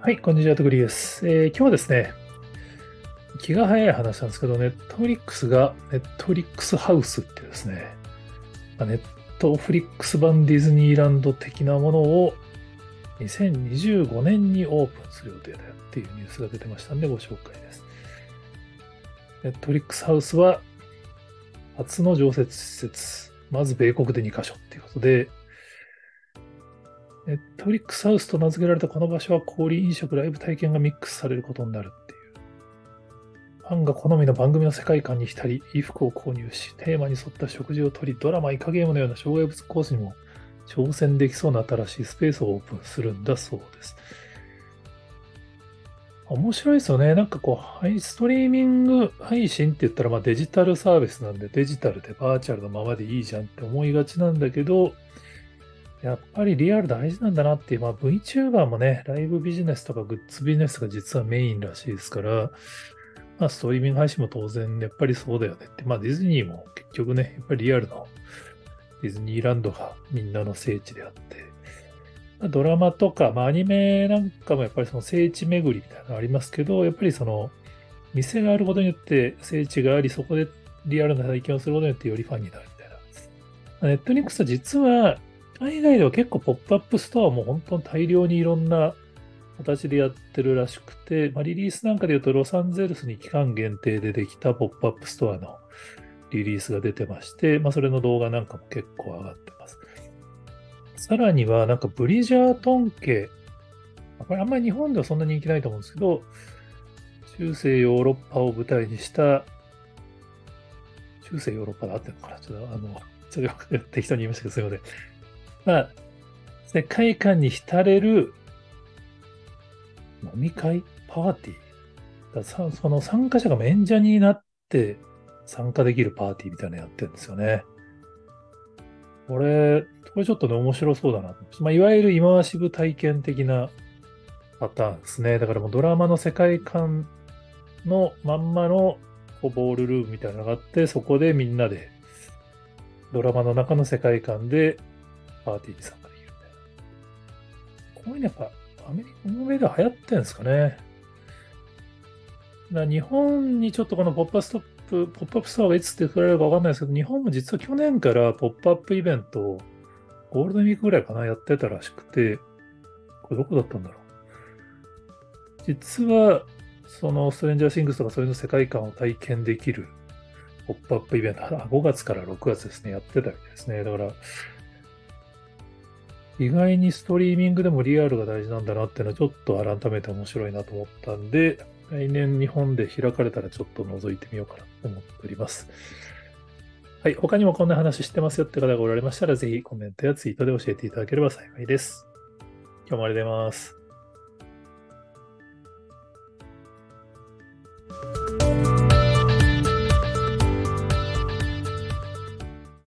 はい、こんにちは、とくりです、えー今日はですね、気が早い話なんですけど、ネットフリックスがネットフリックスハウスってですね、ネットフリックス版ディズニーランド的なものを2025年にオープンする予定だよっていうニュースが出てましたんでご紹介です。ネットフリックスハウスは初の常設施設、まず米国で2カ所っていうことで、ネットフリックスハウスと名付けられたこの場所は氷飲食、ライブ体験がミックスされることになるっていう。ファンが好みの番組の世界観に浸り、衣服を購入し、テーマに沿った食事をとり、ドラマ、イカゲームのような障害物コースにも挑戦できそうな新しいスペースをオープンするんだそうです。面白いですよね。なんかこう、ストリーミング配信って言ったら、まあデジタルサービスなんで、デジタルでバーチャルのままでいいじゃんって思いがちなんだけど、やっぱりリアル大事なんだなっていう、まあ VTuber もね、ライブビジネスとかグッズビジネスが実はメインらしいですから、まあストリーミング配信も当然やっぱりそうだよねって、まあディズニーも結局ね、やっぱりリアルのディズニーランドがみんなの聖地であって、まあドラマとか、まあアニメなんかもやっぱりその聖地巡りみたいなのありますけど、やっぱりその店があることによって聖地があり、そこでリアルな体験をすることによってよりファンになるみたいな。ネットフリックスは実は海外では結構ポップアップストアも本当に大量にいろんな形でやってるらしくて、まあ、リリースなんかで言うとロサンゼルスに期間限定でできたポップアップストアのリリースが出てまして、まあ、それの動画なんかも結構上がってます。さらにはなんかブリジャートン家、これあんまり日本ではそんな人気ないと思うんですけど、中世ヨーロッパを舞台にした、中世ヨーロッパで合ってるのかなちょっとあの、ちょっと適当に言いましたけど、すいません。まあ、世界観に浸れる飲み会？パーティー？ださその参加者が免者になって参加できるパーティーみたいなのやってるんですよね。これ、これちょっとね、面白そうだなと。まあ、いわゆるイマーシブ体験的なパターンですね。だからもうドラマの世界観のまんまのこうボールルームみたいなのがあって、そこでみんなでドラマの中の世界観でパーティーに参加できるみたいな。こういうのやっぱアメリカの上では流行ってるんですかね。だ日本にちょっとこのポップアップストップ、ポップアップストアがいつ作られるかわかんないですけど、日本も実は去年からポップアップイベントをゴールデンウィークぐらいかな、やってたらしくて、これどこだったんだろう。実は、そのストレンジャーシングスとかそういうの世界観を体験できるポップアップイベント、5月から6月ですね、やってたみたいですね。だから、意外にストリーミングでもリアルが大事なんだなっていうのはちょっと改めて面白いなと思ったんで、来年日本で開かれたらちょっと覗いてみようかなと思っております。はい。他にもこんな話してますよって方がおられましたら、ぜひコメントやツイートで教えていただければ幸いです。今日もありがとうございます。